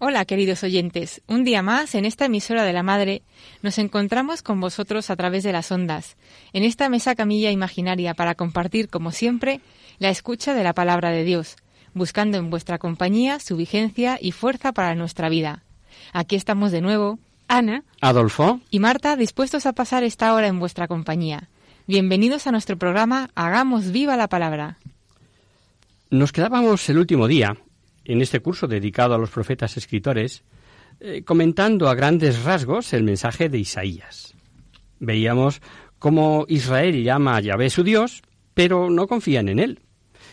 Hola queridos oyentes, un día más en esta emisora de la Madre nos encontramos con vosotros a través de las ondas, en esta mesa camilla imaginaria para compartir, como siempre, la escucha de la palabra de Dios, buscando en vuestra compañía su vigencia y fuerza para nuestra vida. Aquí estamos de nuevo, Ana Adolfo, y Marta, dispuestos a pasar esta hora en vuestra compañía. Bienvenidos a nuestro programa Hagamos viva la palabra. nos quedábamos el último día en este curso dedicado a los profetas escritores, eh, comentando a grandes rasgos el mensaje de Isaías. Veíamos cómo Israel llama a Yahvé su Dios, pero no confían en él,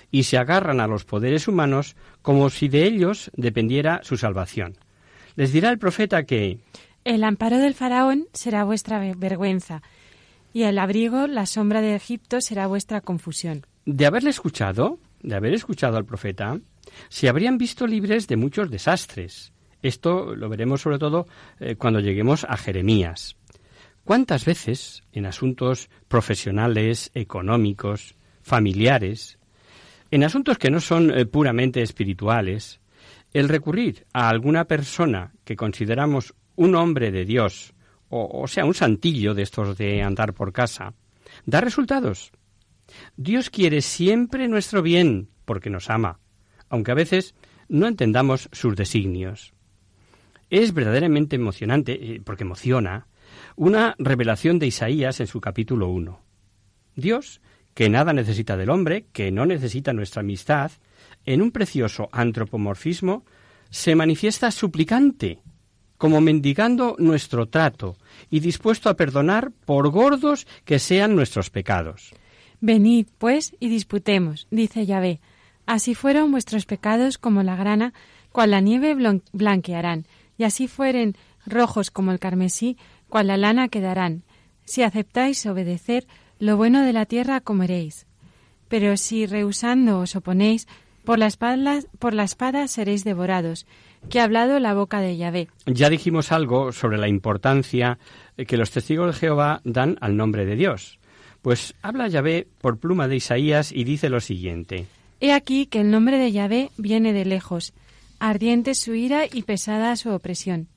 y se agarran a los poderes humanos como si de ellos dependiera su salvación. Les dirá el profeta que El amparo del faraón será vuestra ve- vergüenza, y el abrigo, la sombra de Egipto, será vuestra confusión. de haberle escuchado, de haber escuchado al profeta, se habrían visto libres de muchos desastres. Esto lo veremos sobre todo eh, cuando lleguemos a Jeremías. ¿Cuántas veces en asuntos profesionales, económicos, familiares, en asuntos que no son eh, puramente espirituales, el recurrir a alguna persona que consideramos un hombre de Dios, o, o sea, un santillo de estos de andar por casa, da resultados? Dios quiere siempre nuestro bien porque nos ama, aunque a veces no entendamos sus designios. Es verdaderamente emocionante, eh, porque emociona, una revelación de Isaías en su capítulo 1. Dios, que nada necesita del hombre, que no necesita nuestra amistad, en un precioso antropomorfismo, se manifiesta suplicante, como mendigando nuestro trato y dispuesto a perdonar por gordos que sean nuestros pecados. Venid, pues, y disputemos, dice Yahvé. Así fueron vuestros pecados como la grana, cual la nieve blanquearán, y así fueren rojos como el carmesí, cual la lana quedarán. Si aceptáis obedecer, lo bueno de la tierra comeréis. Pero si rehusando os oponéis, por la espada, por la espada seréis devorados, que ha hablado la boca de Yahvé. Ya dijimos algo sobre la importancia que los testigos de Jehová dan al nombre de Dios. Pues habla Yahvé por pluma de Isaías y dice lo siguiente. He aquí que el nombre de Yahvé viene de lejos, ardiente su ira y pesada su opresión.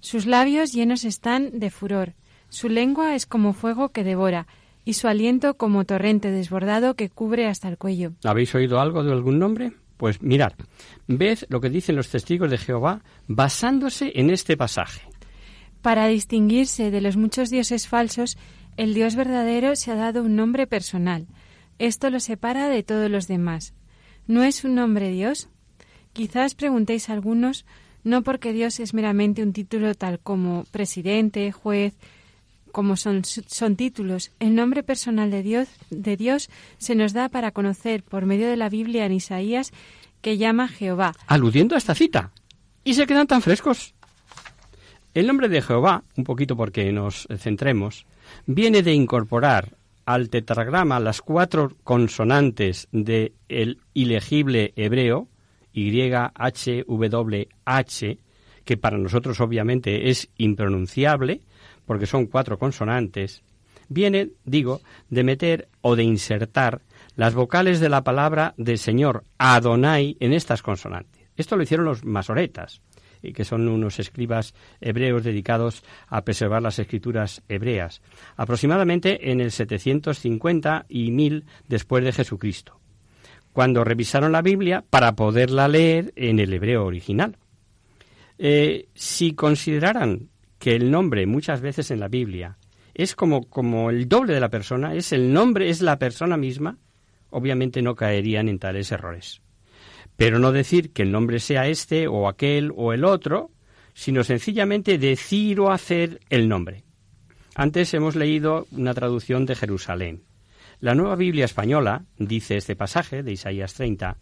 Sus labios llenos están de furor, su lengua es como fuego que devora, y su aliento como torrente desbordado que cubre hasta el cuello. ¿Habéis oído algo de algún nombre? Pues mirad, ved lo que dicen los testigos de Jehová basándose en este pasaje. Para distinguirse de los muchos dioses falsos, el Dios verdadero se ha dado un nombre personal. Esto lo separa de todos los demás. ¿No es un nombre Dios? Quizás preguntéis algunos, no porque Dios es meramente un título tal como presidente, juez, como son, son títulos. El nombre personal de Dios, de Dios se nos da para conocer por medio de la Biblia en Isaías que llama Jehová. Aludiendo a esta cita. Y se quedan tan frescos. El nombre de Jehová, un poquito porque nos centremos, viene de incorporar al tetragrama las cuatro consonantes del ilegible hebreo, YHWH, que para nosotros obviamente es impronunciable, porque son cuatro consonantes, viene, digo, de meter o de insertar las vocales de la palabra del Señor Adonai en estas consonantes. Esto lo hicieron los masoretas, que son unos escribas hebreos dedicados a preservar las escrituras hebreas, aproximadamente en el 750 y 1000 después de Jesucristo, cuando revisaron la Biblia para poderla leer en el hebreo original. Eh, si consideraran que el nombre muchas veces en la Biblia es como, como el doble de la persona, es el nombre, es la persona misma, obviamente no caerían en tales errores. Pero no decir que el nombre sea este o aquel o el otro, sino sencillamente decir o hacer el nombre. Antes hemos leído una traducción de Jerusalén. La nueva Biblia española dice este pasaje de Isaías 30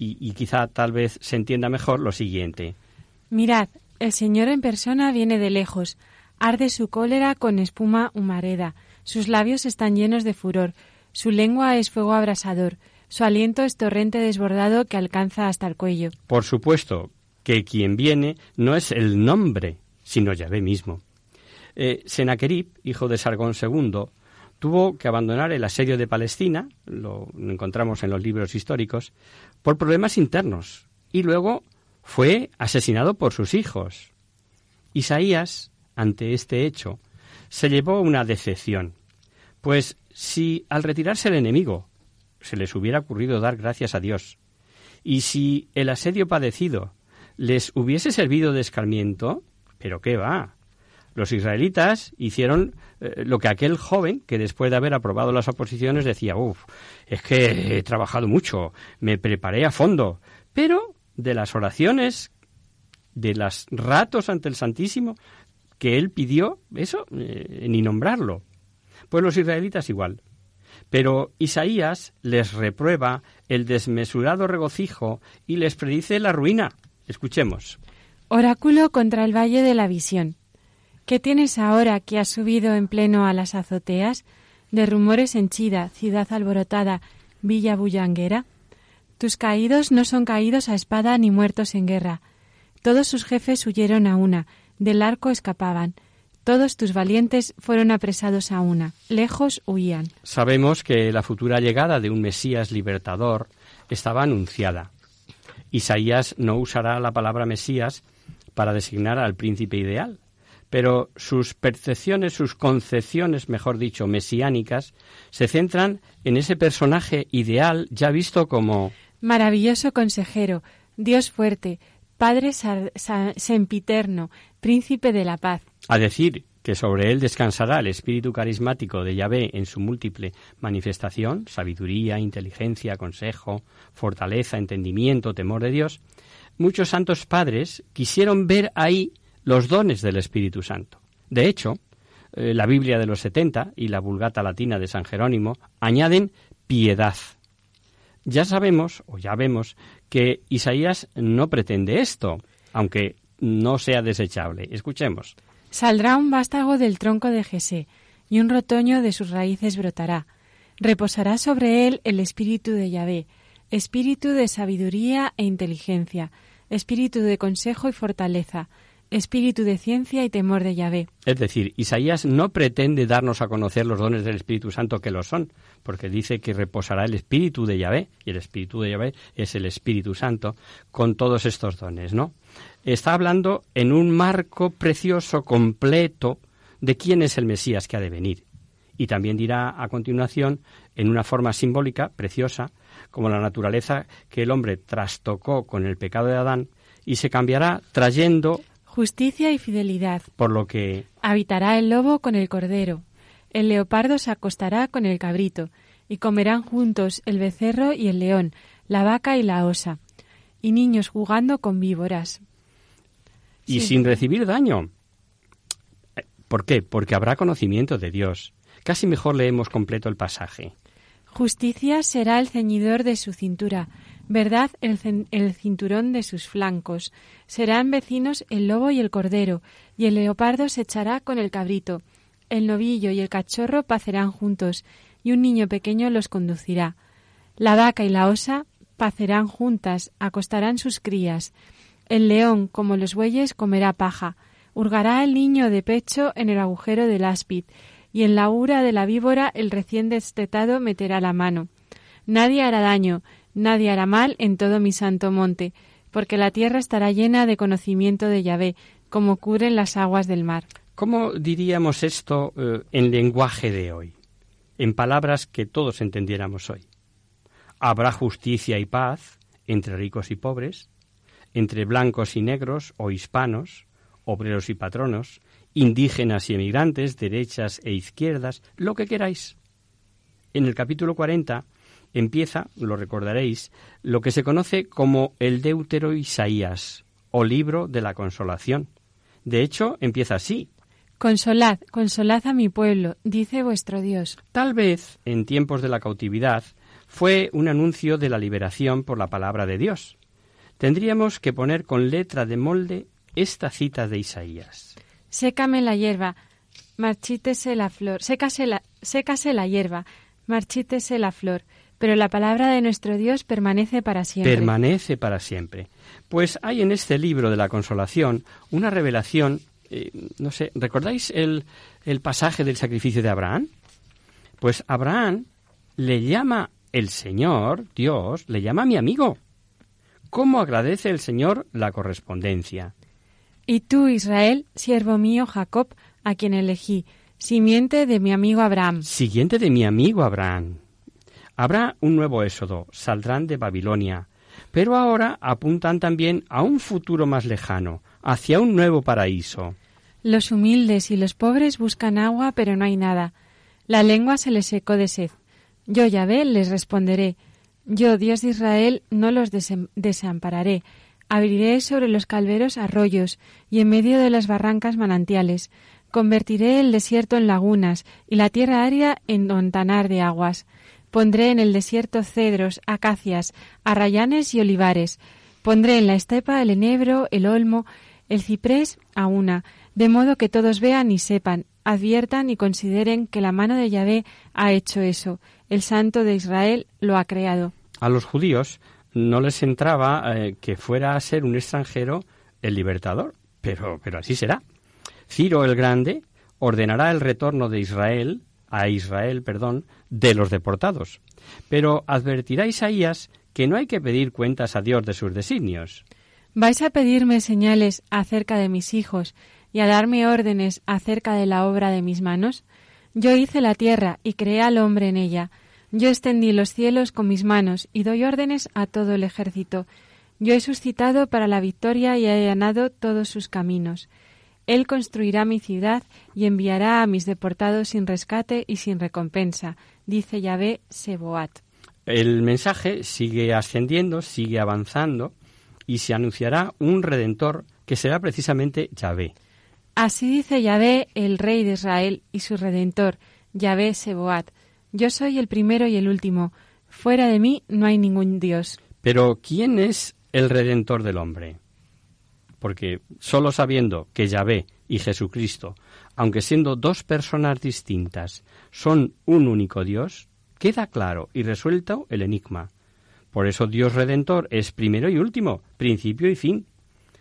y, y quizá tal vez se entienda mejor lo siguiente. Mirad, el Señor en persona viene de lejos, arde su cólera con espuma humareda, sus labios están llenos de furor, su lengua es fuego abrasador, su aliento es torrente desbordado que alcanza hasta el cuello. Por supuesto que quien viene no es el nombre, sino Yahvé mismo. Eh, Senaquerib, hijo de Sargón II, tuvo que abandonar el asedio de Palestina, lo encontramos en los libros históricos, por problemas internos, y luego fue asesinado por sus hijos. Isaías, ante este hecho, se llevó una decepción, pues si al retirarse el enemigo se les hubiera ocurrido dar gracias a Dios, y si el asedio padecido les hubiese servido de escarmiento, pero qué va, los israelitas hicieron eh, lo que aquel joven, que después de haber aprobado las oposiciones decía, uff, es que he trabajado mucho, me preparé a fondo, pero de las oraciones, de los ratos ante el Santísimo, que él pidió, eso, eh, ni nombrarlo. Pues los israelitas igual. Pero Isaías les reprueba el desmesurado regocijo y les predice la ruina. Escuchemos. Oráculo contra el Valle de la Visión. ¿Qué tienes ahora que has subido en pleno a las azoteas? De rumores henchida, ciudad alborotada, villa bullanguera. Tus caídos no son caídos a espada ni muertos en guerra. Todos sus jefes huyeron a una, del arco escapaban. Todos tus valientes fueron apresados a una, lejos huían. Sabemos que la futura llegada de un Mesías libertador estaba anunciada. Isaías no usará la palabra Mesías para designar al príncipe ideal, pero sus percepciones, sus concepciones, mejor dicho, mesiánicas, se centran en ese personaje ideal ya visto como maravilloso consejero, Dios fuerte, Padre sempiterno, príncipe de la paz. A decir que sobre él descansará el espíritu carismático de Yahvé en su múltiple manifestación, sabiduría, inteligencia, consejo, fortaleza, entendimiento, temor de Dios, muchos santos padres quisieron ver ahí los dones del Espíritu Santo. De hecho, eh, la Biblia de los 70 y la Vulgata Latina de San Jerónimo añaden piedad. Ya sabemos, o ya vemos, que Isaías no pretende esto, aunque no sea desechable. Escuchemos. Saldrá un vástago del tronco de Jesé, y un retoño de sus raíces brotará. Reposará sobre él el espíritu de Yahvé, espíritu de sabiduría e inteligencia, espíritu de consejo y fortaleza, espíritu de ciencia y temor de Yahvé. Es decir, Isaías no pretende darnos a conocer los dones del Espíritu Santo que lo son, porque dice que reposará el espíritu de Yahvé, y el espíritu de Yahvé es el Espíritu Santo, con todos estos dones, ¿no? Está hablando en un marco precioso, completo, de quién es el Mesías que ha de venir. Y también dirá a continuación, en una forma simbólica, preciosa, como la naturaleza que el hombre trastocó con el pecado de Adán, y se cambiará trayendo justicia y fidelidad. Por lo que habitará el lobo con el cordero, el leopardo se acostará con el cabrito, y comerán juntos el becerro y el león, la vaca y la osa, y niños jugando con víboras. Y sin recibir daño. ¿Por qué? Porque habrá conocimiento de Dios. Casi mejor leemos completo el pasaje. Justicia será el ceñidor de su cintura, verdad el, el, cinturón de sus flancos. Serán vecinos el lobo y el cordero, y el leopardo se echará con el cabrito. El novillo y el cachorro pacerán juntos, y un niño pequeño los conducirá. La vaca y la osa pacerán juntas, acostarán sus crías. El león, como los bueyes, comerá paja. Hurgará el niño de pecho en el agujero del áspid, y en la ura de la víbora el recién destetado meterá la mano. Nadie hará daño, Nadie hará mal en todo mi santo monte, porque la tierra estará llena de conocimiento de Yahvé, como cubren las aguas del mar. ¿Cómo diríamos esto eh, en lenguaje de hoy? En palabras que todos entendiéramos hoy. Habrá justicia y paz entre ricos y pobres. Entre blancos y negros o hispanos, obreros y patronos, indígenas y emigrantes, derechas e izquierdas, lo que queráis. En el capítulo 40 empieza, lo recordaréis, lo que se conoce como el Deutero Isaías, o libro de la consolación. De hecho, empieza así. Consolad, consolad a mi pueblo, dice vuestro Dios. Tal vez, en tiempos de la cautividad, fue un anuncio de la liberación por la palabra de Dios. Tendríamos que poner con letra de molde esta cita de Isaías. Sécame la hierba, marchítese la flor, sécase la, sécase la hierba, marchítese la flor, pero la palabra de nuestro Dios permanece para siempre. Permanece para siempre. Pues hay en este libro de la consolación una revelación, eh, no sé, ¿recordáis el, el pasaje del sacrificio de Abraham? Pues Abraham le llama el Señor, Dios, le llama mi amigo. ¿Cómo agradece el Señor la correspondencia? Y tú, Israel, siervo mío Jacob, a quien elegí, simiente de mi amigo Abraham. Siguiente de mi amigo Abraham. Habrá un nuevo éxodo, saldrán de Babilonia, pero ahora apuntan también a un futuro más lejano, hacia un nuevo paraíso. Los humildes y los pobres buscan agua, pero no hay nada. La lengua se les secó de sed. Yo, Yahvé, les responderé. Yo, Dios de Israel, no los desampararé. Abriré sobre los calveros arroyos y en medio de las barrancas manantiales. Convertiré el desierto en lagunas y la tierra árida en ontanar de aguas. Pondré en el desierto cedros, acacias, arrayanes y olivares. Pondré en la estepa el enebro, el olmo, el ciprés a una, de modo que todos vean y sepan, adviertan y consideren que la mano de Yahvé ha hecho eso. El Santo de Israel lo ha creado. A los judíos no les entraba eh, que fuera a ser un extranjero el libertador, pero, pero así será. Ciro el Grande ordenará el retorno de Israel a Israel, perdón, de los deportados. Pero advertirá Isaías que no hay que pedir cuentas a Dios de sus designios. ¿Vais a pedirme señales acerca de mis hijos y a darme órdenes acerca de la obra de mis manos? Yo hice la tierra y creé al hombre en ella. Yo extendí los cielos con mis manos y doy órdenes a todo el ejército. Yo he suscitado para la victoria y he allanado todos sus caminos. Él construirá mi ciudad y enviará a mis deportados sin rescate y sin recompensa, dice Yahvé Seboat. El mensaje sigue ascendiendo, sigue avanzando y se anunciará un redentor que será precisamente Yahvé. Así dice Yahvé, el rey de Israel y su redentor, Yahvé Seboat. Yo soy el primero y el último. Fuera de mí no hay ningún Dios. Pero ¿quién es el redentor del hombre? porque solo sabiendo que Yahvé y Jesucristo, aunque siendo dos personas distintas, son un único Dios, queda claro y resuelto el enigma. Por eso Dios Redentor es primero y último, principio y fin.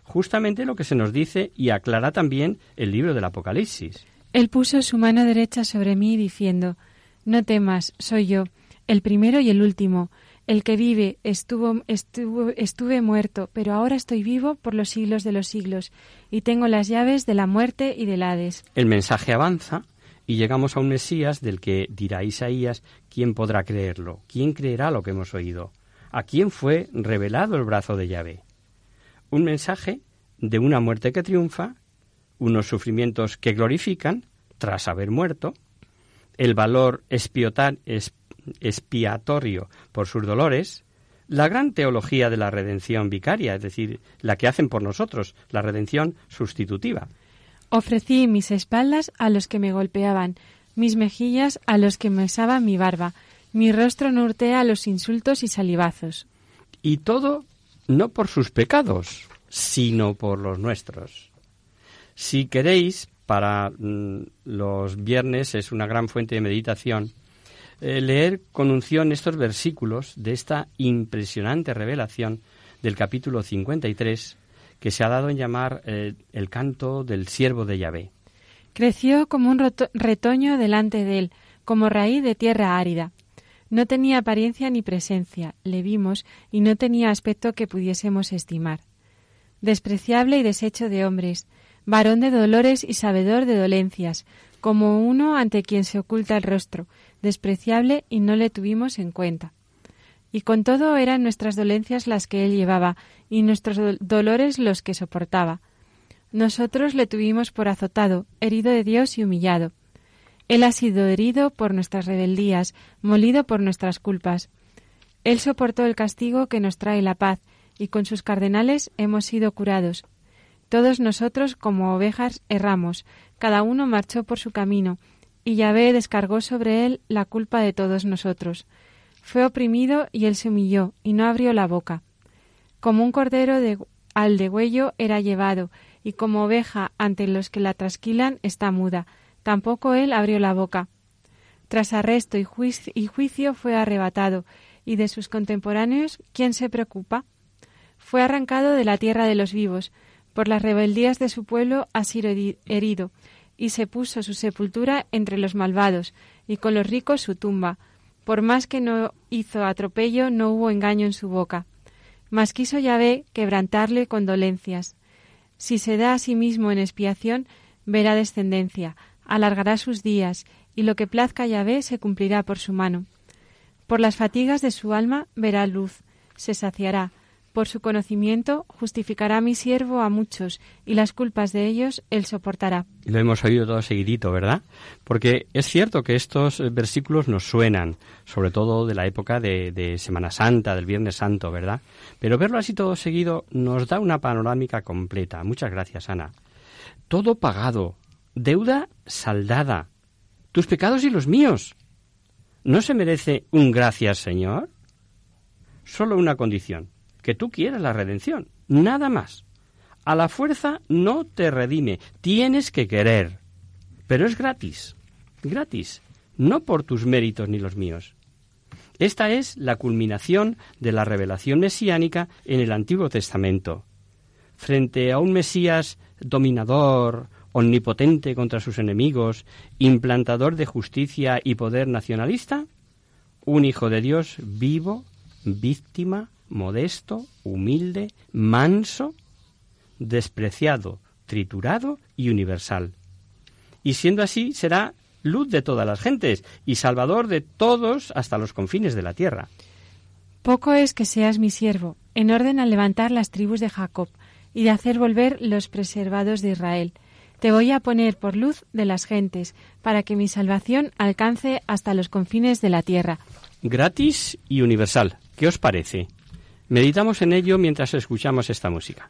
Justamente lo que se nos dice y aclara también el libro del Apocalipsis. Él puso su mano derecha sobre mí diciendo, No temas, soy yo, el primero y el último, el que vive estuvo, estuvo, estuve muerto, pero ahora estoy vivo por los siglos de los siglos, y tengo las llaves de la muerte y del Hades. El mensaje avanza y llegamos a un Mesías del que dirá Isaías, ¿quién podrá creerlo? ¿Quién creerá lo que hemos oído? ¿A quién fue revelado el brazo de Yahvé? Un mensaje de una muerte que triunfa, unos sufrimientos que glorifican tras haber muerto, el valor expiatorio por sus dolores, la gran teología de la redención vicaria, es decir, la que hacen por nosotros, la redención sustitutiva. Ofrecí mis espaldas a los que me golpeaban, mis mejillas a los que mesaban mi barba, mi rostro nortea a los insultos y salivazos. Y todo no por sus pecados, sino por los nuestros. Si queréis, para los viernes es una gran fuente de meditación, eh, leer con unción estos versículos de esta impresionante revelación del capítulo 53 que se ha dado en llamar eh, el canto del siervo de Yahvé. Creció como un retoño delante de él, como raíz de tierra árida. No tenía apariencia ni presencia, le vimos y no tenía aspecto que pudiésemos estimar. Despreciable y deshecho de hombres, varón de dolores y sabedor de dolencias, como uno ante quien se oculta el rostro, despreciable y no le tuvimos en cuenta. y con todo eran nuestras dolencias las que él llevaba, y nuestros dolores los que soportaba. Nosotros le tuvimos por azotado, herido de Dios y humillado. Él ha sido herido por nuestras rebeldías, molido por nuestras culpas. Él soportó el castigo que nos trae la paz, y con sus cardenales hemos sido curados. Todos nosotros como ovejas erramos, cada uno marchó por su camino, y Yahvé descargó sobre él la culpa de todos nosotros. Fue oprimido y él se humilló, y no abrió la boca. Como un cordero de, al degüello era llevado, y como oveja ante los que la trasquilan está muda. Tampoco él abrió la boca. Tras arresto y juicio, y juicio fue arrebatado, y de sus contemporáneos, ¿quién se preocupa? Fue arrancado de la tierra de los vivos, por las rebeldías de su pueblo ha sido herido, y se puso su sepultura entre los malvados, y con los ricos su tumba. Por más que no hizo atropello, no hubo engaño en su boca. Mas quiso Yahvé quebrantarle con dolencias. Si se da a sí mismo en expiación, verá descendencia, alargará sus días, y lo que plazca Yahvé se cumplirá por su mano. Por las fatigas de su alma verá luz, se saciará. Por su conocimiento justificará mi siervo a muchos, y las culpas de ellos él soportará. Lo hemos oído todo seguidito, ¿verdad? Porque es cierto que estos versículos nos suenan, sobre todo de la época de, de Semana Santa, del Viernes Santo, ¿verdad? Pero verlo así todo seguido nos da una panorámica completa. Muchas gracias, Ana. Todo pagado, deuda saldada, tus pecados y los míos. ¿No se merece un gracias, Señor? Solo una condición, que tú quieras la redención, nada más. A la fuerza no te redime, tienes que querer. Pero es gratis, gratis, no por tus méritos ni los míos. Esta es la culminación de la revelación mesiánica en el Antiguo Testamento. Frente a un Mesías dominador, omnipotente contra sus enemigos, implantador de justicia y poder nacionalista? Un Hijo de Dios vivo, víctima, modesto, humilde, manso, despreciado, triturado y universal. Y siendo así, será luz de todas las gentes y salvador de todos hasta los confines de la tierra. Poco es que seas mi siervo, en orden a levantar las tribus de Jacob y de hacer volver los preservados de Israel te voy a poner por luz de las gentes, para que mi salvación alcance hasta los confines de la tierra. Gratis y universal. ¿Qué os parece? Meditamos en ello mientras escuchamos esta música.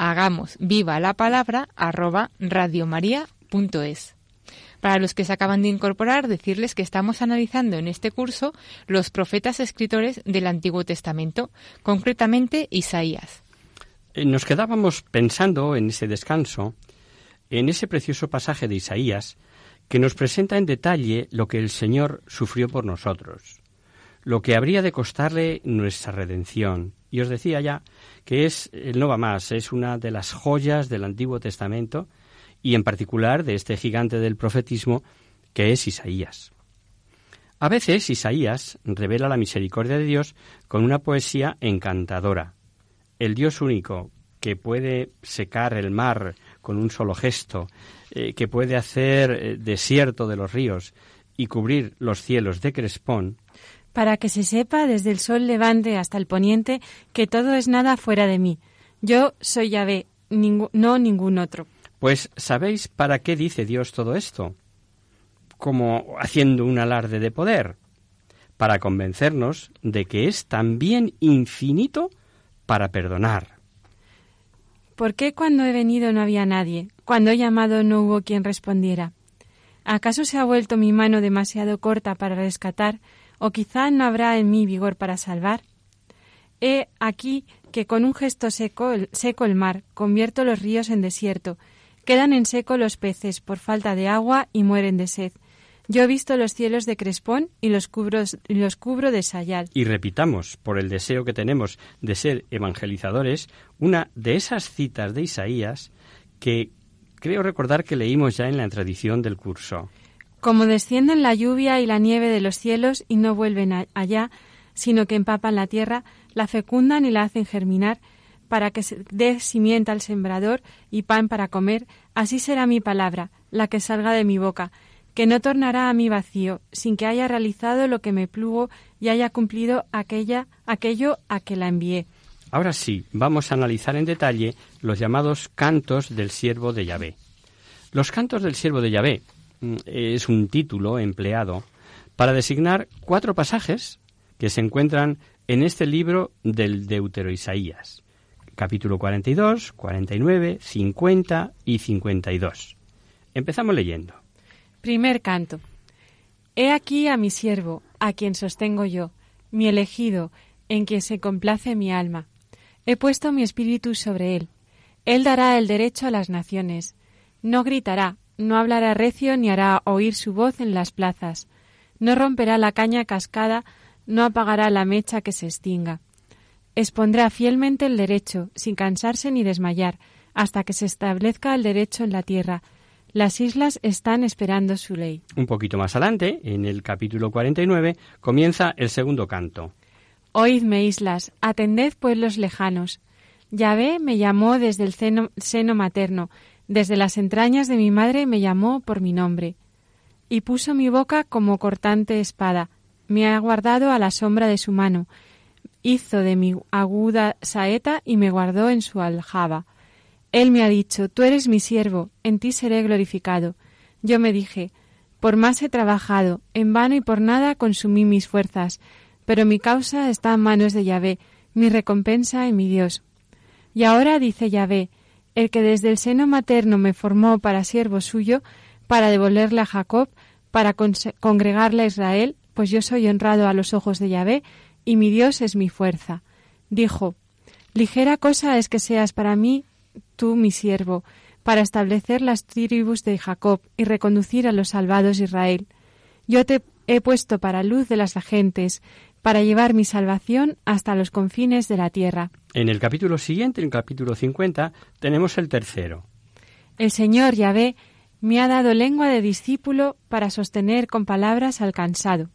hagamos viva la palabra arroba radiomaria.es. Para los que se acaban de incorporar, decirles que estamos analizando en este curso los profetas escritores del Antiguo Testamento, concretamente Isaías. Eh, nos quedábamos pensando en ese descanso, en ese precioso pasaje de Isaías, que nos presenta en detalle lo que el Señor sufrió por nosotros, lo que habría de costarle nuestra redención. Y os decía ya que es el no va más, es una de las joyas del Antiguo Testamento y en particular de este gigante del profetismo que es Isaías. A veces Isaías revela la misericordia de Dios con una poesía encantadora. El Dios único, que puede secar el mar con un solo gesto, eh, que puede hacer eh, desierto de los ríos y cubrir los cielos de crespón, para que se sepa desde el sol levante hasta el poniente que todo es nada fuera de mí. Yo soy Yahvé, no ningún otro. Pues ¿sabéis para qué dice Dios todo esto? Como haciendo un alarde de poder, para convencernos de que es también infinito para perdonar. ¿Por qué cuando he venido no había nadie? Cuando he llamado no hubo quien respondiera. ¿Acaso se ha vuelto mi mano demasiado corta para rescatar, o quizá no habrá en mí vigor para salvar? He aquí que con un gesto seco, seco el mar, convierto los ríos en desierto, Quedan en seco los peces por falta de agua y mueren de sed. Yo he visto los cielos de Crespón y los, y los cubro de sayal. Y repitamos, por el deseo que tenemos de ser evangelizadores, una de esas citas de Isaías que creo recordar que leímos ya en la tradición del curso. Como descienden la lluvia y la nieve de los cielos y no vuelven allá, sino que empapan la tierra, la fecundan y la hacen germinar, para que dé simiente al sembrador y pan para comer, así será mi palabra, la que salga de mi boca, que no tornará a mí vacío, sin que haya realizado lo que me plugo y haya cumplido aquella, aquello a que la envié. Ahora sí, vamos a analizar en detalle los llamados cantos del siervo de Yahvé. Los cantos del siervo de Yahvé es un título empleado para designar cuatro pasajes que se encuentran en este libro del Deutero Isaías capítulo 42, 49, 50 y 52. Empezamos leyendo. Primer canto. He aquí a mi siervo, a quien sostengo yo, mi elegido, en quien se complace mi alma. He puesto mi espíritu sobre él. Él dará el derecho a las naciones. No gritará, no hablará recio ni hará oír su voz en las plazas. No romperá la caña cascada, no apagará la mecha que se extinga expondrá fielmente el derecho, sin cansarse ni desmayar, hasta que se establezca el derecho en la tierra. Las islas están esperando su ley. Un poquito más adelante, en el capítulo 49, comienza el segundo canto. Oídme, islas, atended pueblos lejanos. Yahvé me llamó desde el seno, seno materno, desde las entrañas de mi madre me llamó por mi nombre. Y puso mi boca como cortante espada, me ha guardado a la sombra de su mano, hizo de mi aguda saeta y me guardó en su aljaba. Él me ha dicho, tú eres mi siervo, en ti seré glorificado. Yo me dije, por más he trabajado, en vano y por nada consumí mis fuerzas, pero mi causa está en manos de Yahvé, mi recompensa en mi Dios. Y ahora dice Yahvé, el que desde el seno materno me formó para siervo suyo, para devolverle a Jacob, para congregarle a Israel, pues yo soy honrado a los ojos de Yahvé, y mi Dios es mi fuerza. Dijo, Ligera cosa es que seas para mí tú mi siervo, para establecer las tribus de Jacob y reconducir a los salvados de Israel. Yo te he puesto para luz de las gentes, para llevar mi salvación hasta los confines de la tierra. En el capítulo siguiente, en el capítulo 50, tenemos el tercero. El Señor Yahvé me ha dado lengua de discípulo para sostener con palabras al cansado.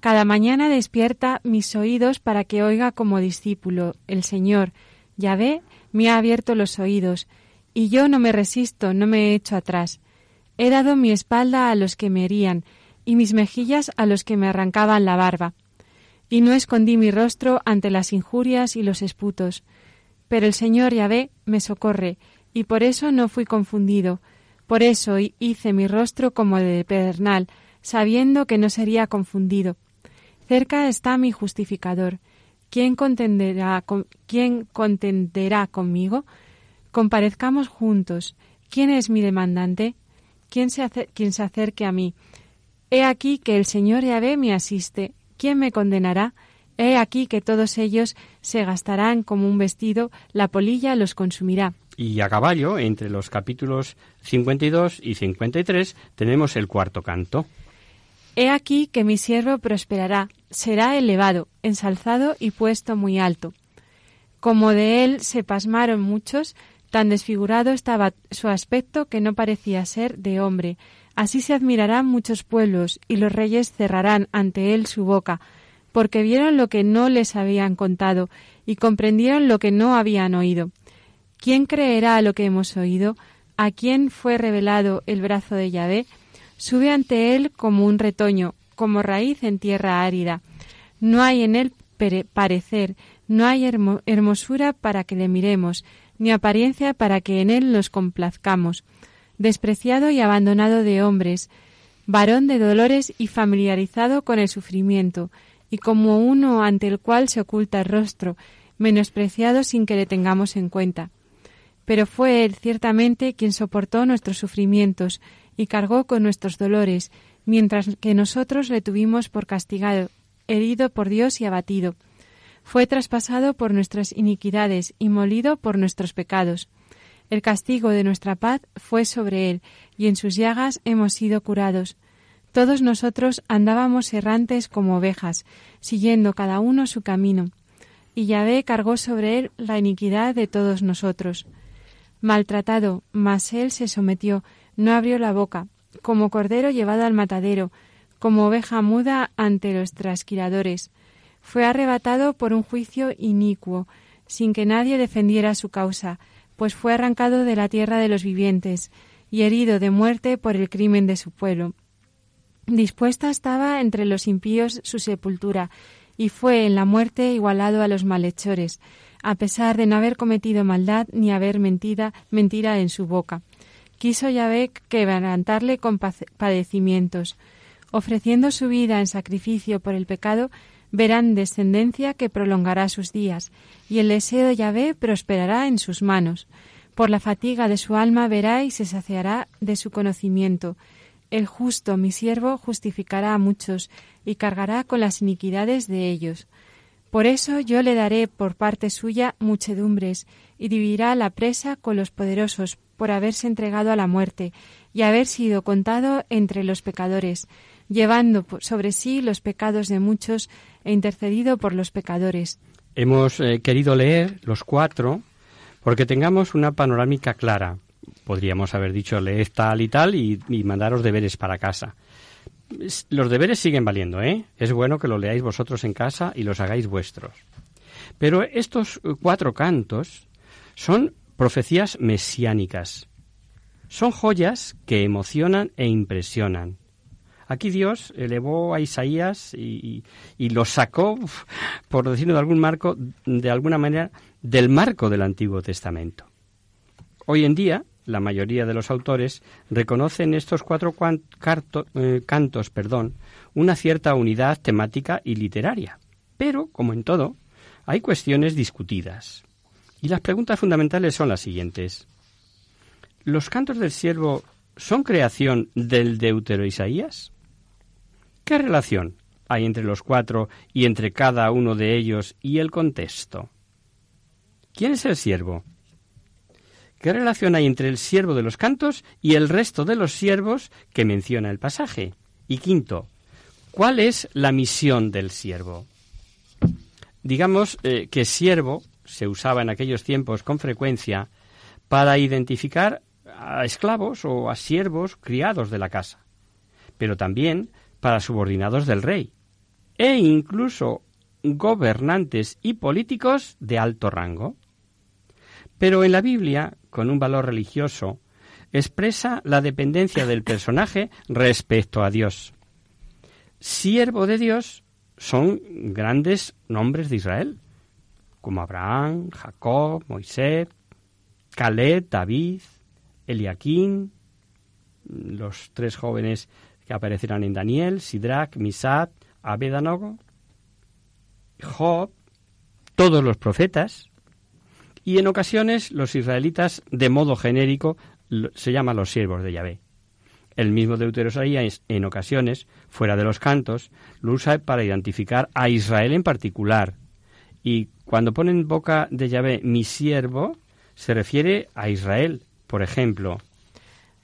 Cada mañana despierta mis oídos para que oiga como discípulo. El Señor, Yahvé me ha abierto los oídos, y yo no me resisto, no me he hecho atrás. He dado mi espalda a los que me herían, y mis mejillas a los que me arrancaban la barba. Y no escondí mi rostro ante las injurias y los esputos. Pero el Señor Yahvé me socorre, y por eso no fui confundido. Por eso hice mi rostro como de pedernal, sabiendo que no sería confundido. Cerca está mi justificador. ¿Quién contenderá, con, ¿quién contenderá conmigo? Comparezcamos juntos. ¿Quién es mi demandante? ¿Quién se, se acerque a mí? He aquí que el Señor Yahvé me asiste. ¿Quién me condenará? He aquí que todos ellos se gastarán como un vestido, la polilla los consumirá. Y a caballo, entre los capítulos 52 y 53, tenemos el cuarto canto. He aquí que mi siervo prosperará, será elevado, ensalzado y puesto muy alto. Como de él se pasmaron muchos, tan desfigurado estaba su aspecto que no parecía ser de hombre. Así se admirarán muchos pueblos, y los reyes cerrarán ante él su boca, porque vieron lo que no les habían contado, y comprendieron lo que no habían oído. ¿Quién creerá lo que hemos oído? ¿A quién fue revelado el brazo de Yahvé? Sube ante él como un retoño, como raíz en tierra árida. No hay en él parecer, no hay hermosura para que le miremos, ni apariencia para que en él nos complazcamos. Despreciado y abandonado de hombres, varón de dolores y familiarizado con el sufrimiento, y como uno ante el cual se oculta el rostro, menospreciado sin que le tengamos en cuenta. Pero fue él ciertamente quien soportó nuestros sufrimientos, y cargó con nuestros dolores, mientras que nosotros le tuvimos por castigado, herido por Dios y abatido. Fue traspasado por nuestras iniquidades y molido por nuestros pecados. El castigo de nuestra paz fue sobre él, y en sus llagas hemos sido curados. Todos nosotros andábamos errantes como ovejas, siguiendo cada uno su camino, y Yahvé cargó sobre él la iniquidad de todos nosotros. Maltratado, mas él se sometió, no abrió la boca, como cordero llevado al matadero, como oveja muda ante los trasquiladores. Fue arrebatado por un juicio inicuo, sin que nadie defendiera su causa, pues fue arrancado de la tierra de los vivientes, y herido de muerte por el crimen de su pueblo. Dispuesta estaba entre los impíos su sepultura, y fue en la muerte igualado a los malhechores, a pesar de no haber cometido maldad ni haber mentida, mentira en su boca quiso Yahvé quebrantarle con padecimientos. Ofreciendo su vida en sacrificio por el pecado, verán descendencia que prolongará sus días, y el deseo de Yahvé prosperará en sus manos. Por la fatiga de su alma verá y se saciará de su conocimiento. El justo, mi siervo, justificará a muchos, y cargará con las iniquidades de ellos. Por eso yo le daré por parte suya muchedumbres, y dividirá la presa con los poderosos, por haberse entregado a la muerte y haber sido contado entre los pecadores, llevando sobre sí los pecados de muchos e intercedido por los pecadores. Hemos eh, querido leer los cuatro porque tengamos una panorámica clara. Podríamos haber dicho leed tal y tal y, y mandaros deberes para casa. Los deberes siguen valiendo, ¿eh? Es bueno que lo leáis vosotros en casa y los hagáis vuestros. Pero estos cuatro cantos son profecías mesiánicas. Son joyas que emocionan e impresionan. Aquí Dios elevó a Isaías y, lo sacó, por decirlo de algún marco, de alguna manera, del marco del Antiguo Testamento. Hoy en día, la mayoría de los autores reconocen estos cuatro eh, cantos perdón, una cierta unidad temática y literaria. Pero, como en todo, hay cuestiones discutidas. Y las preguntas fundamentales son las siguientes. ¿Los cantos del siervo son creación del deutero Isaías? ¿Qué relación hay entre los cuatro y entre cada uno de ellos y el contexto? ¿Quién es el siervo? ¿Qué relación hay entre el siervo de los cantos y el resto de los siervos que menciona el pasaje? Y quinto, ¿cuál es la misión del siervo? Digamos eh, que siervo se usaba en aquellos tiempos con frecuencia para identificar a esclavos o a siervos criados de la casa, pero también para subordinados del rey e incluso gobernantes y políticos de alto rango. Pero en la Biblia, con un valor religioso, expresa la dependencia del personaje respecto a Dios. Siervo de Dios son grandes nombres de Israel, como Abraham, Jacob, Moisés, Caleb, David, Eliaquín, los tres jóvenes que aparecerán en Daniel, Sidrach, Misat, Abedanogo, Job, todos los profetas, y en ocasiones los israelitas, de modo genérico, se llaman los siervos de Yahvé. El mismo Deuterosaías, en ocasiones, fuera de los cantos, lo usa para identificar a Israel en particular. Y cuando pone en boca de Yahvé mi siervo, se refiere a Israel. Por ejemplo,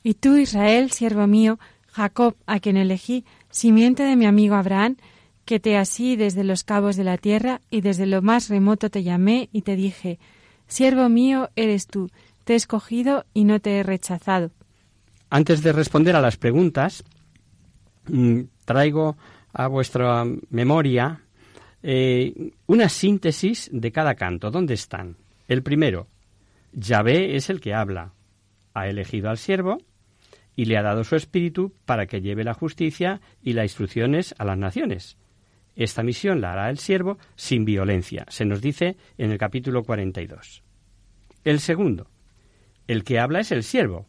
Y tú, Israel, siervo mío, Jacob, a quien elegí, simiente de mi amigo Abraham, que te así desde los cabos de la tierra y desde lo más remoto te llamé y te dije, siervo mío eres tú, te he escogido y no te he rechazado. Antes de responder a las preguntas, mm, traigo a vuestra memoria eh, una síntesis de cada canto. ¿Dónde están? El primero, Yahvé es el que habla. Ha elegido al siervo y le ha dado su espíritu para que lleve la justicia y las instrucciones a las naciones. Esta misión la hará el siervo sin violencia, se nos dice en el capítulo 42. El segundo, el que habla es el siervo.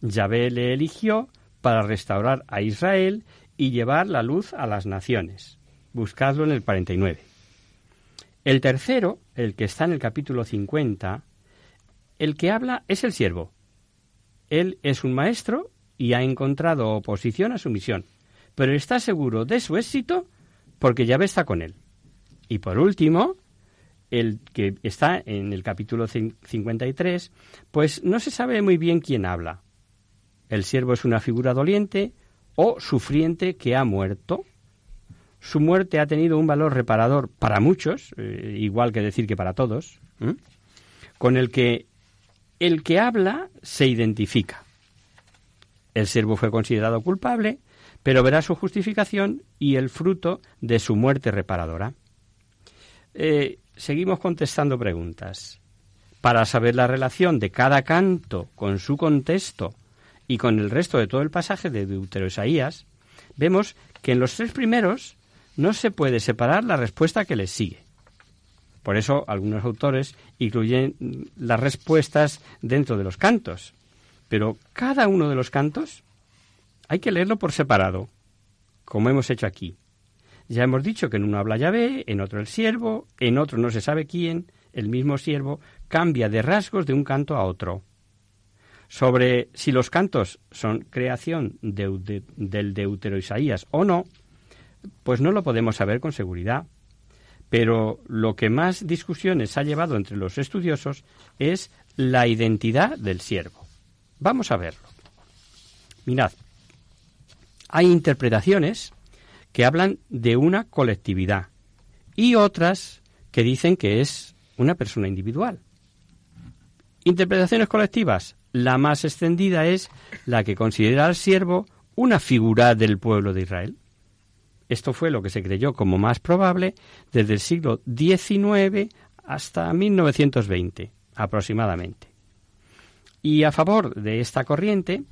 Yahvé le eligió para restaurar a Israel y llevar la luz a las naciones. Buscadlo en el 49. El tercero, el que está en el capítulo 50, el que habla es el siervo. Él es un maestro y ha encontrado oposición a su misión, pero está seguro de su éxito porque Yahvé está con él. Y por último, el que está en el capítulo 53, pues no se sabe muy bien quién habla. El siervo es una figura doliente o sufriente que ha muerto. Su muerte ha tenido un valor reparador para muchos, eh, igual que decir que para todos, con el que el que habla se identifica. El siervo fue considerado culpable, pero verá su justificación y el fruto de su muerte reparadora. Eh, seguimos contestando preguntas. Para saber la relación de cada canto con su contexto y con el resto de todo el pasaje de Deuterosaías, vemos que en los tres primeros no se puede separar la respuesta que les sigue. Por eso algunos autores incluyen las respuestas dentro de los cantos. Pero cada uno de los cantos hay que leerlo por separado, como hemos hecho aquí. Ya hemos dicho que en uno habla Yahvé, en otro el siervo, en otro no se sabe quién, el mismo siervo cambia de rasgos de un canto a otro. Sobre si los cantos son creación de, de, del Deutero Isaías o no, pues no lo podemos saber con seguridad. Pero lo que más discusiones ha llevado entre los estudiosos es la identidad del siervo. Vamos a verlo. Mirad, hay interpretaciones que hablan de una colectividad y otras que dicen que es una persona individual. Interpretaciones colectivas. La más extendida es la que considera al siervo una figura del pueblo de Israel. Esto fue lo que se creyó como más probable desde el siglo XIX hasta 1920 aproximadamente. Y a favor de esta corriente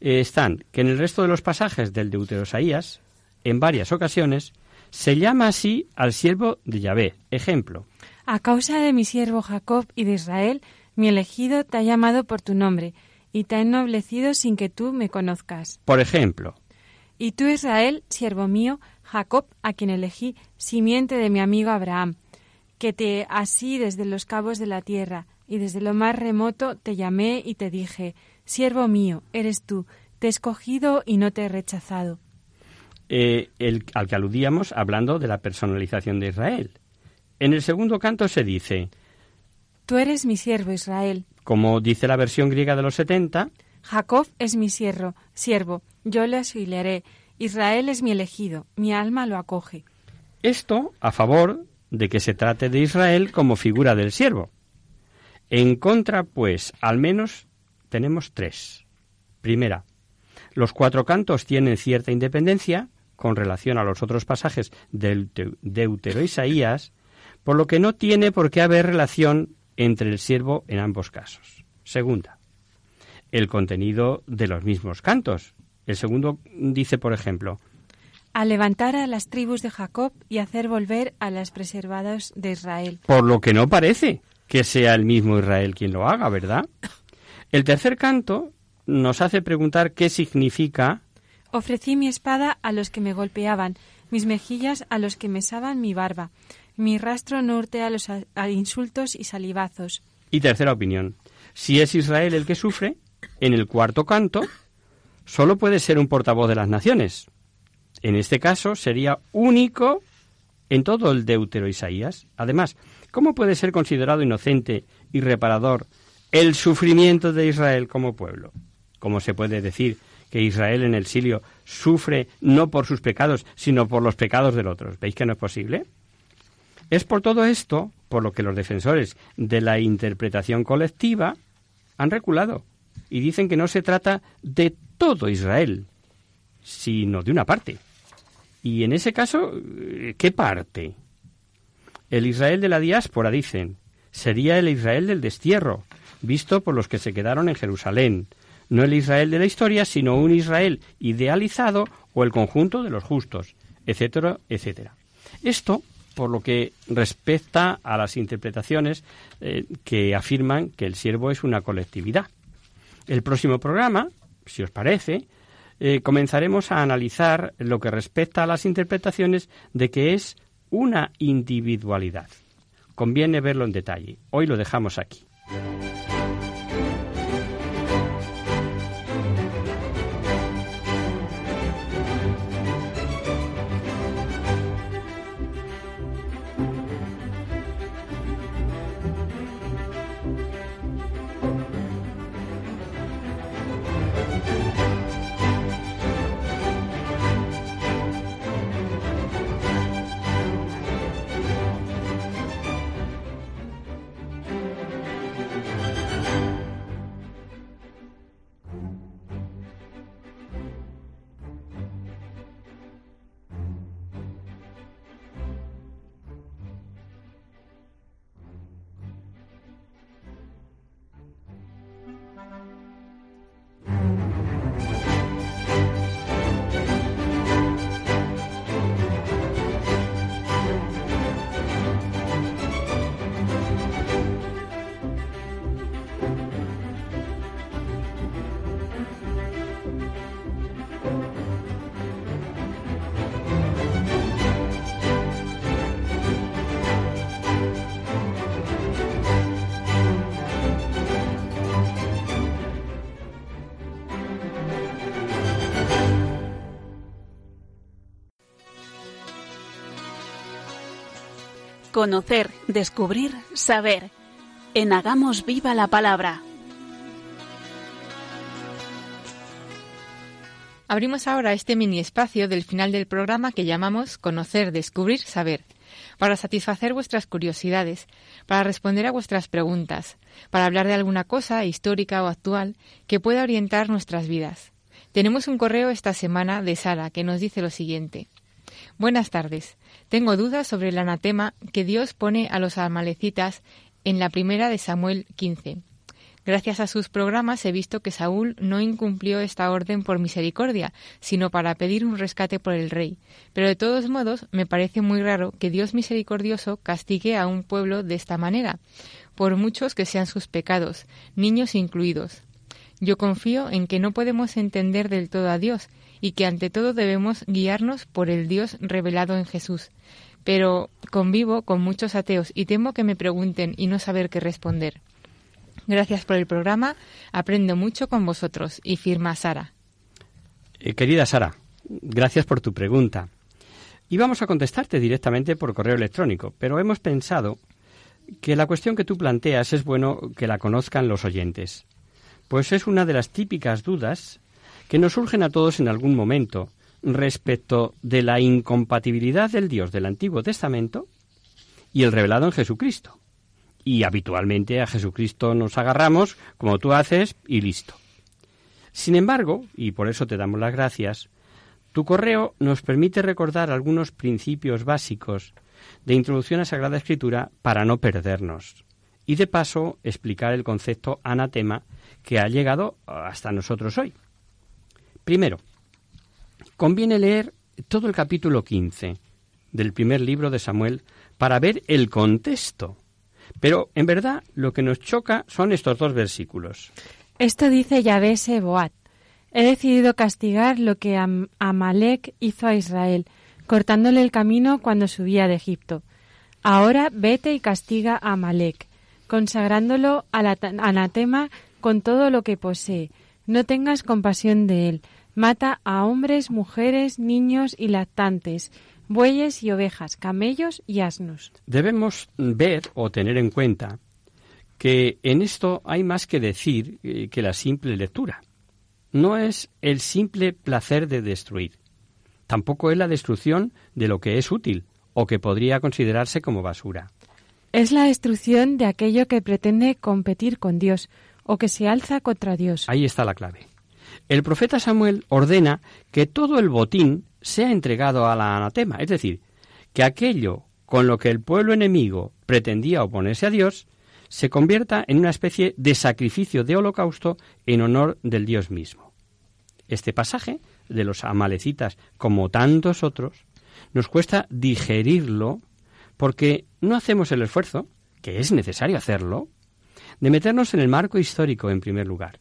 eh, están que en el resto de los pasajes del Deuterosaías, en varias ocasiones, se llama así al siervo de Yahvé. Ejemplo. A causa de mi siervo Jacob y de Israel, mi elegido te ha llamado por tu nombre, y te ha ennoblecido sin que tú me conozcas. Por ejemplo. Y tú, Israel, siervo mío, Jacob, a quien elegí, simiente de mi amigo Abraham, que te así desde los cabos de la tierra, y desde lo más remoto te llamé y te dije, Siervo mío, eres tú, te he escogido y no te he rechazado. Eh, el, al que aludíamos hablando de la personalización de Israel. En el segundo canto se dice, Tú eres mi siervo, Israel. Como dice la versión griega de los 70, Jacob es mi siervo, siervo, yo le auxiliaré. Israel es mi elegido, mi alma lo acoge. Esto a favor de que se trate de Israel como figura del siervo. En contra, pues, al menos tenemos tres. Primera, los cuatro cantos tienen cierta independencia con relación a los otros pasajes del Deutero Isaías, por lo que no tiene por qué haber relación entre el siervo en ambos casos. Segunda, el contenido de los mismos cantos. El segundo dice, por ejemplo, a levantar a las tribus de Jacob y hacer volver a las preservadas de Israel. Por lo que no parece que sea el mismo Israel quien lo haga, ¿verdad? El tercer canto nos hace preguntar qué significa Ofrecí mi espada a los que me golpeaban, mis mejillas a los que mesaban mi barba, mi rastro norte a los a insultos y salivazos. Y tercera opinión, si es Israel el que sufre, en el cuarto canto, solo puede ser un portavoz de las naciones. En este caso sería único en todo el Deutero Isaías. Además, ¿cómo puede ser considerado inocente y reparador el sufrimiento de Israel como pueblo? ¿Cómo se puede decir que Israel en el exilio sufre no por sus pecados, sino por los pecados del otro? ¿Veis que no es posible? Es por todo esto por lo que los defensores de la interpretación colectiva han reculado y dicen que no se trata de todo Israel, sino de una parte. Y en ese caso, ¿qué parte? El Israel de la diáspora, dicen, sería el Israel del destierro, visto por los que se quedaron en Jerusalén. No el Israel de la historia, sino un Israel idealizado o el conjunto de los justos, etcétera, etcétera. Esto por lo que respecta a las interpretaciones eh, que afirman que el siervo es una colectividad. El próximo programa, si os parece, eh, comenzaremos a analizar lo que respecta a las interpretaciones de que es una individualidad. Conviene verlo en detalle. Hoy lo dejamos aquí. Conocer, descubrir, saber. En Hagamos Viva la Palabra. Abrimos ahora este mini espacio del final del programa que llamamos Conocer, Descubrir, Saber, para satisfacer vuestras curiosidades, para responder a vuestras preguntas, para hablar de alguna cosa histórica o actual que pueda orientar nuestras vidas. Tenemos un correo esta semana de Sara que nos dice lo siguiente. Buenas tardes. Tengo dudas sobre el anatema que Dios pone a los amalecitas en la primera de Samuel 15. Gracias a sus programas he visto que Saúl no incumplió esta orden por misericordia, sino para pedir un rescate por el rey. Pero de todos modos me parece muy raro que Dios misericordioso castigue a un pueblo de esta manera, por muchos que sean sus pecados, niños incluidos. Yo confío en que no podemos entender del todo a Dios y que ante todo debemos guiarnos por el Dios revelado en Jesús. Pero convivo con muchos ateos y temo que me pregunten y no saber qué responder. Gracias por el programa, aprendo mucho con vosotros y firma Sara. Eh, querida Sara, gracias por tu pregunta. Íbamos a contestarte directamente por correo electrónico, pero hemos pensado que la cuestión que tú planteas es bueno que la conozcan los oyentes, pues es una de las típicas dudas que nos surgen a todos en algún momento respecto de la incompatibilidad del Dios del Antiguo Testamento y el revelado en Jesucristo. Y habitualmente a Jesucristo nos agarramos, como tú haces, y listo. Sin embargo, y por eso te damos las gracias, tu correo nos permite recordar algunos principios básicos de introducción a Sagrada Escritura para no perdernos. y de paso explicar el concepto anatema que ha llegado hasta nosotros hoy. Primero, conviene leer todo el capítulo 15 del primer libro de Samuel para ver el contexto. Pero en verdad lo que nos choca son estos dos versículos. Esto dice Yahvé Seboat. He decidido castigar lo que Amalek hizo a Israel, cortándole el camino cuando subía de Egipto. Ahora vete y castiga a Amalek, consagrándolo al anatema con todo lo que posee. No tengas compasión de él. Mata a hombres, mujeres, niños y lactantes, bueyes y ovejas, camellos y asnos. Debemos ver o tener en cuenta que en esto hay más que decir eh, que la simple lectura. No es el simple placer de destruir. Tampoco es la destrucción de lo que es útil o que podría considerarse como basura. Es la destrucción de aquello que pretende competir con Dios o que se alza contra Dios. Ahí está la clave. El profeta Samuel ordena que todo el botín sea entregado a la anatema, es decir, que aquello con lo que el pueblo enemigo pretendía oponerse a Dios se convierta en una especie de sacrificio de holocausto en honor del Dios mismo. Este pasaje de los amalecitas, como tantos otros, nos cuesta digerirlo porque no hacemos el esfuerzo, que es necesario hacerlo, de meternos en el marco histórico en primer lugar.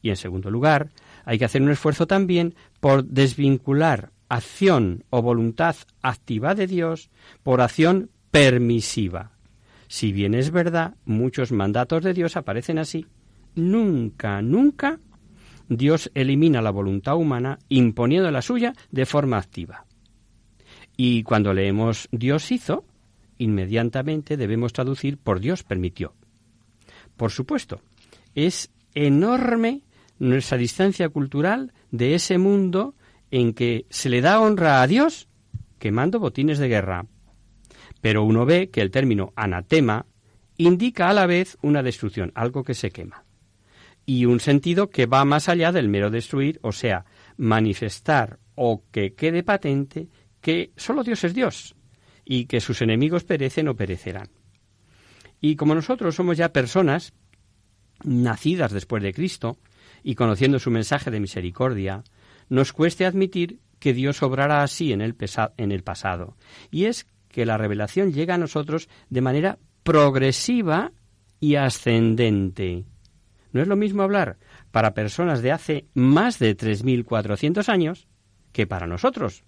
Y en segundo lugar, hay que hacer un esfuerzo también por desvincular acción o voluntad activa de Dios por acción permisiva. Si bien es verdad, muchos mandatos de Dios aparecen así, nunca, nunca Dios elimina la voluntad humana imponiendo la suya de forma activa. Y cuando leemos Dios hizo, inmediatamente debemos traducir por Dios permitió. Por supuesto, es enorme nuestra distancia cultural de ese mundo en que se le da honra a Dios quemando botines de guerra. Pero uno ve que el término anatema indica a la vez una destrucción, algo que se quema, y un sentido que va más allá del mero destruir, o sea, manifestar o que quede patente que solo Dios es Dios y que sus enemigos perecen o perecerán. Y como nosotros somos ya personas nacidas después de Cristo y conociendo su mensaje de misericordia, nos cueste admitir que Dios obrará así en el, en el pasado. Y es que la revelación llega a nosotros de manera progresiva y ascendente. No es lo mismo hablar para personas de hace más de 3.400 años que para nosotros.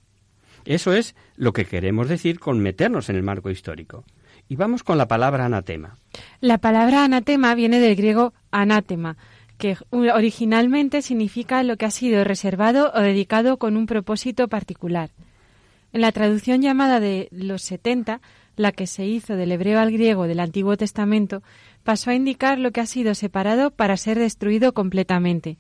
Eso es lo que queremos decir con meternos en el marco histórico. Y vamos con la palabra anatema. La palabra anatema viene del griego anátema, que originalmente significa lo que ha sido reservado o dedicado con un propósito particular. En la traducción llamada de los 70, la que se hizo del hebreo al griego del Antiguo Testamento, pasó a indicar lo que ha sido separado para ser destruido completamente,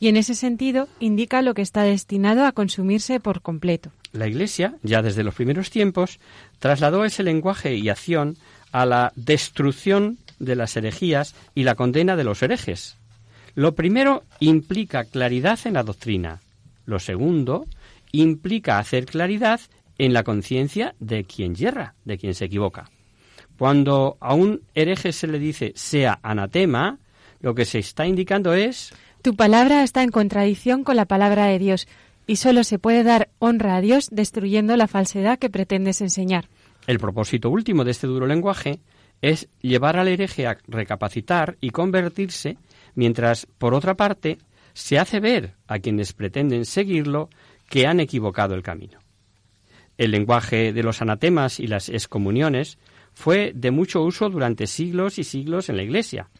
y en ese sentido indica lo que está destinado a consumirse por completo. La Iglesia, ya desde los primeros tiempos, trasladó ese lenguaje y acción a la destrucción de las herejías y la condena de los herejes, lo primero implica claridad en la doctrina. Lo segundo implica hacer claridad en la conciencia de quien yerra, de quien se equivoca. Cuando a un hereje se le dice sea anatema, lo que se está indicando es Tu palabra está en contradicción con la palabra de Dios y solo se puede dar honra a Dios destruyendo la falsedad que pretendes enseñar. El propósito último de este duro lenguaje es llevar al hereje a recapacitar y convertirse mientras, por otra parte, se hace ver a quienes pretenden seguirlo que han equivocado el camino. El lenguaje de los anatemas y las excomuniones fue de mucho uso durante siglos y siglos en la Iglesia.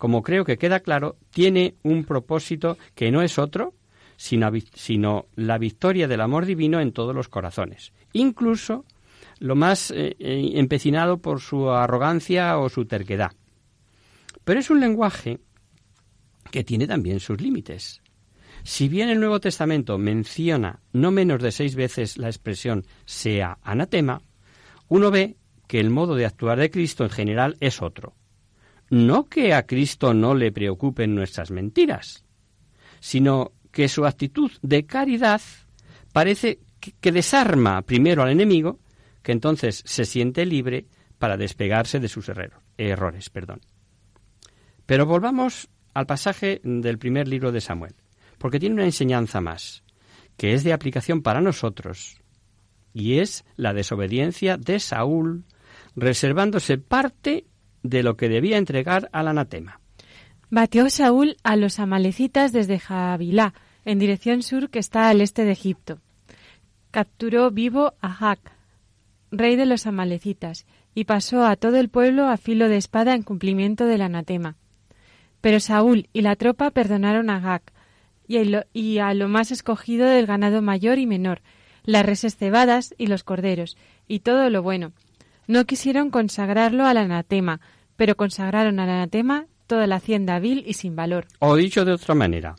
Como creo que queda claro, tiene un propósito que no es otro, sino, la victoria del amor divino en todos los corazones, incluso lo más eh, eh, empecinado por su arrogancia o su terquedad. Pero es un lenguaje que tiene también sus límites. Si bien el Nuevo Testamento menciona no menos de seis veces la expresión sea anatema, uno ve que el modo de actuar de Cristo en general es otro. No que a Cristo no le preocupen nuestras mentiras, sino que su actitud de caridad parece que desarma primero al enemigo, que entonces se siente libre para despegarse de sus errores. Perdón. Pero volvamos al pasaje del primer libro de Samuel, porque tiene una enseñanza más, que es de aplicación para nosotros, y es la desobediencia de Saúl, reservándose parte de lo que debía entregar al anatema. Batió Saúl a los amalecitas desde Javilá, en dirección sur que está al este de Egipto. Capturó vivo a Hac, rey de los amalecitas, y pasó a todo el pueblo a filo de espada en cumplimiento del anatema. Pero Saúl y la tropa perdonaron a Hac y a lo más escogido del ganado mayor y menor, las reses cebadas y los corderos, y todo lo bueno. No quisieron consagrarlo al anatema, pero consagraron al anatema toda la hacienda vil y sin valor. O dicho de otra manera,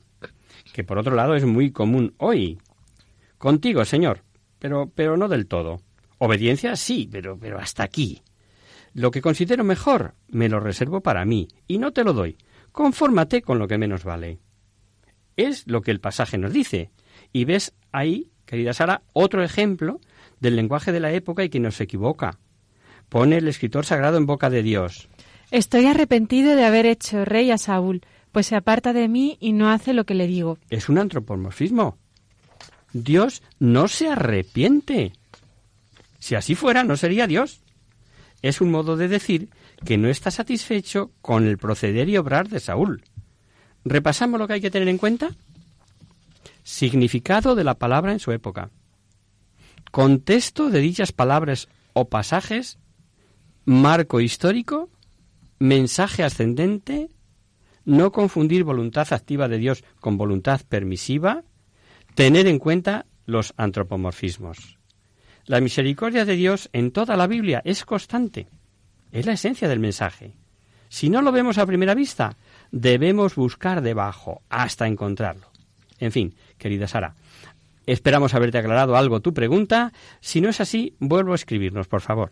que por otro lado es muy común hoy. Contigo, Señor, pero, pero no del todo. Obediencia sí, pero, pero hasta aquí. Lo que considero mejor me lo reservo para mí y no te lo doy. Confórmate con lo que menos vale. Es lo que el pasaje nos dice. Y ves ahí, querida Sara, otro ejemplo del lenguaje de la época y que nos equivoca. Pone el escritor sagrado en boca de Dios. Estoy arrepentido de haber hecho rey a Saúl, pues se aparta de mí y no hace lo que le digo. Es un antropomorfismo. Dios no se arrepiente. Si así fuera, no sería Dios. Es un modo de decir que no está satisfecho con el proceder y obrar de Saúl. ¿Repasamos lo que hay que tener en cuenta? Significado de la palabra en su época. Contexto de dichas palabras o pasajes. Marco histórico. Mensaje ascendente no confundir voluntad activa de Dios con voluntad permisiva, tener en cuenta los antropomorfismos. La misericordia de Dios en toda la Biblia es constante. Es la esencia del mensaje. Si no lo vemos a primera vista, debemos buscar debajo hasta encontrarlo. En fin, querida Sara, esperamos haberte aclarado algo tu pregunta. Si no es así, vuelvo a escribirnos, por favor.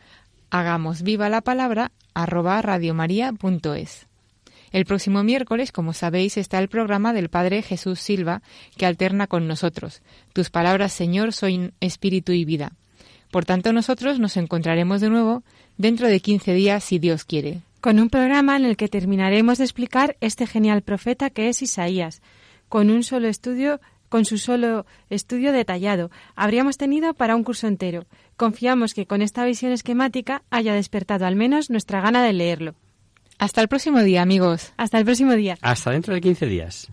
hagamos viva la palabra arroba radiomaria.es. El próximo miércoles, como sabéis, está el programa del Padre Jesús Silva, que alterna con nosotros. Tus palabras, Señor, son espíritu y vida. Por tanto, nosotros nos encontraremos de nuevo dentro de 15 días, si Dios quiere. Con un programa en el que terminaremos de explicar este genial profeta que es Isaías, con un solo estudio con su solo estudio detallado. Habríamos tenido para un curso entero. Confiamos que con esta visión esquemática haya despertado al menos nuestra gana de leerlo. Hasta el próximo día, amigos. Hasta el próximo día. Hasta dentro de 15 días.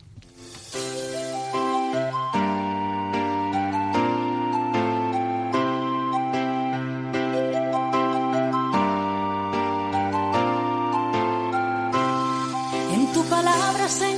En tu palabra, Señor,